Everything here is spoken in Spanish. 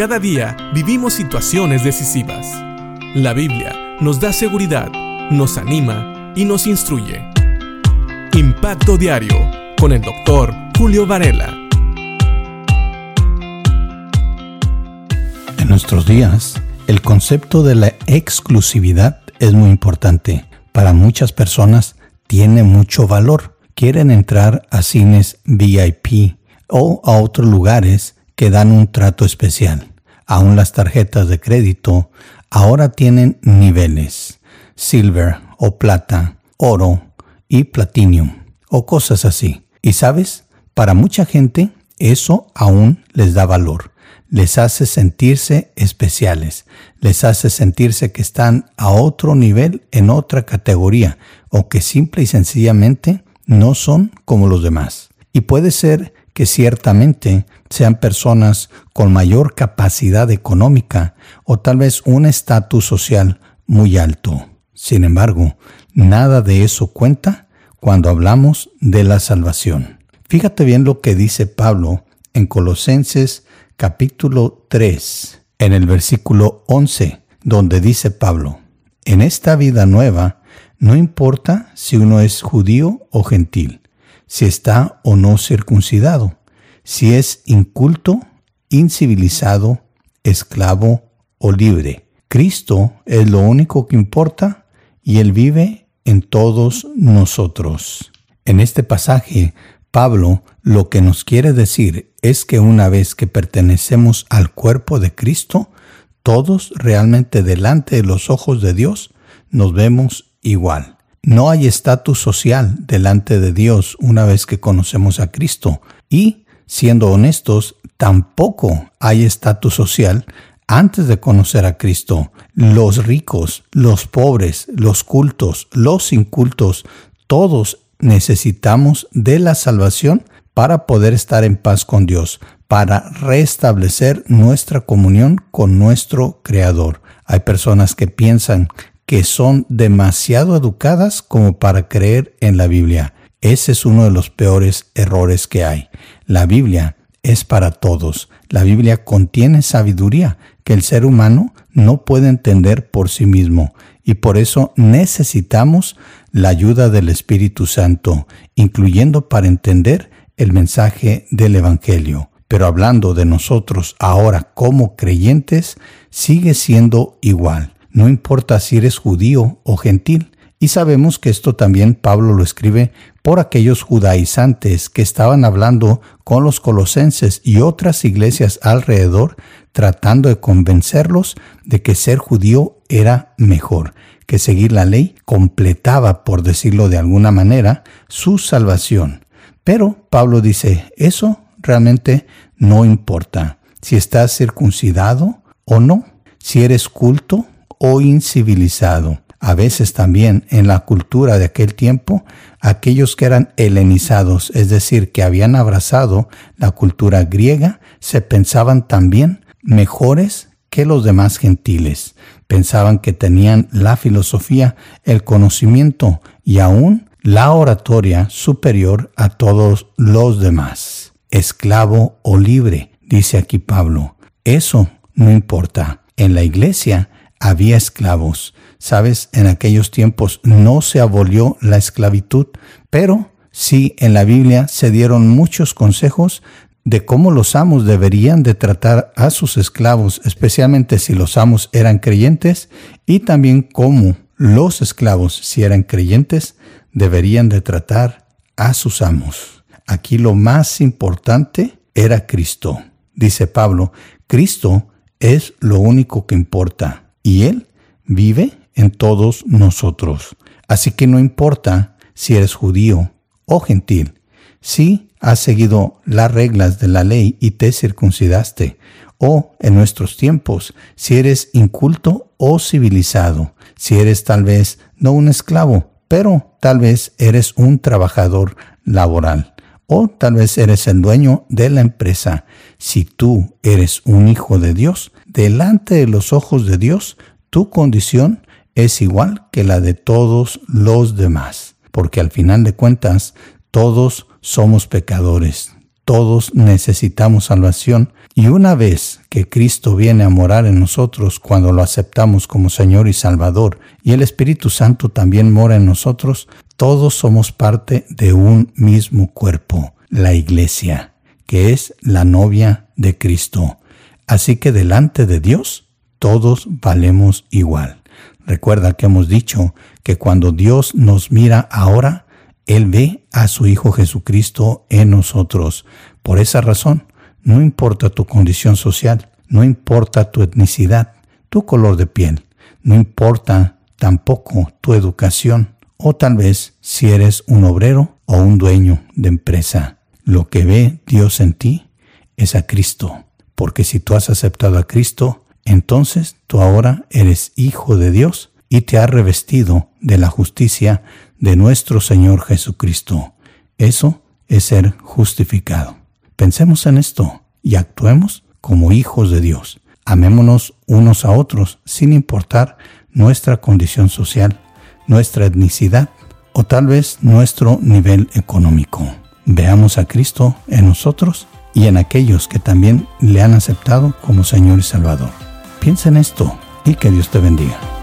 Cada día vivimos situaciones decisivas. La Biblia nos da seguridad, nos anima y nos instruye. Impacto Diario con el doctor Julio Varela. En nuestros días, el concepto de la exclusividad es muy importante. Para muchas personas tiene mucho valor. Quieren entrar a cines VIP o a otros lugares que dan un trato especial. Aún las tarjetas de crédito ahora tienen niveles. Silver o plata, oro y platinum o cosas así. Y sabes, para mucha gente eso aún les da valor les hace sentirse especiales, les hace sentirse que están a otro nivel en otra categoría o que simple y sencillamente no son como los demás. Y puede ser que ciertamente sean personas con mayor capacidad económica o tal vez un estatus social muy alto. Sin embargo, nada de eso cuenta cuando hablamos de la salvación. Fíjate bien lo que dice Pablo en Colosenses capítulo 3, en el versículo 11, donde dice Pablo, en esta vida nueva no importa si uno es judío o gentil, si está o no circuncidado, si es inculto, incivilizado, esclavo o libre. Cristo es lo único que importa y Él vive en todos nosotros. En este pasaje, Pablo lo que nos quiere decir es que una vez que pertenecemos al cuerpo de Cristo, todos realmente delante de los ojos de Dios nos vemos igual. No hay estatus social delante de Dios una vez que conocemos a Cristo y, siendo honestos, tampoco hay estatus social antes de conocer a Cristo. Los ricos, los pobres, los cultos, los incultos, todos necesitamos de la salvación para poder estar en paz con Dios, para restablecer nuestra comunión con nuestro Creador. Hay personas que piensan que son demasiado educadas como para creer en la Biblia. Ese es uno de los peores errores que hay. La Biblia es para todos. La Biblia contiene sabiduría que el ser humano no puede entender por sí mismo y por eso necesitamos la ayuda del Espíritu Santo, incluyendo para entender el mensaje del Evangelio. Pero hablando de nosotros ahora como creyentes, sigue siendo igual. No importa si eres judío o gentil. Y sabemos que esto también Pablo lo escribe por aquellos judaizantes que estaban hablando con los colosenses y otras iglesias alrededor, tratando de convencerlos de que ser judío era mejor, que seguir la ley completaba, por decirlo de alguna manera, su salvación. Pero Pablo dice, eso realmente no importa, si estás circuncidado o no, si eres culto o incivilizado a veces también en la cultura de aquel tiempo, aquellos que eran helenizados, es decir, que habían abrazado la cultura griega, se pensaban también mejores que los demás gentiles. Pensaban que tenían la filosofía, el conocimiento y aún la oratoria superior a todos los demás. Esclavo o libre, dice aquí Pablo. Eso no importa. En la iglesia había esclavos. Sabes, en aquellos tiempos no se abolió la esclavitud, pero sí en la Biblia se dieron muchos consejos de cómo los amos deberían de tratar a sus esclavos, especialmente si los amos eran creyentes, y también cómo los esclavos, si eran creyentes, deberían de tratar a sus amos. Aquí lo más importante era Cristo. Dice Pablo, Cristo es lo único que importa, y Él vive en todos nosotros. Así que no importa si eres judío o gentil, si has seguido las reglas de la ley y te circuncidaste, o en nuestros tiempos, si eres inculto o civilizado, si eres tal vez no un esclavo, pero tal vez eres un trabajador laboral, o tal vez eres el dueño de la empresa. Si tú eres un hijo de Dios, delante de los ojos de Dios, tu condición es igual que la de todos los demás, porque al final de cuentas todos somos pecadores, todos necesitamos salvación. Y una vez que Cristo viene a morar en nosotros cuando lo aceptamos como Señor y Salvador, y el Espíritu Santo también mora en nosotros, todos somos parte de un mismo cuerpo, la Iglesia, que es la novia de Cristo. Así que delante de Dios, todos valemos igual. Recuerda que hemos dicho que cuando Dios nos mira ahora, Él ve a su Hijo Jesucristo en nosotros. Por esa razón, no importa tu condición social, no importa tu etnicidad, tu color de piel, no importa tampoco tu educación o tal vez si eres un obrero o un dueño de empresa. Lo que ve Dios en ti es a Cristo, porque si tú has aceptado a Cristo, entonces tú ahora eres hijo de Dios y te has revestido de la justicia de nuestro Señor Jesucristo. Eso es ser justificado. Pensemos en esto y actuemos como hijos de Dios. Amémonos unos a otros sin importar nuestra condición social, nuestra etnicidad o tal vez nuestro nivel económico. Veamos a Cristo en nosotros y en aquellos que también le han aceptado como Señor y Salvador. Piensa en esto y que Dios te bendiga.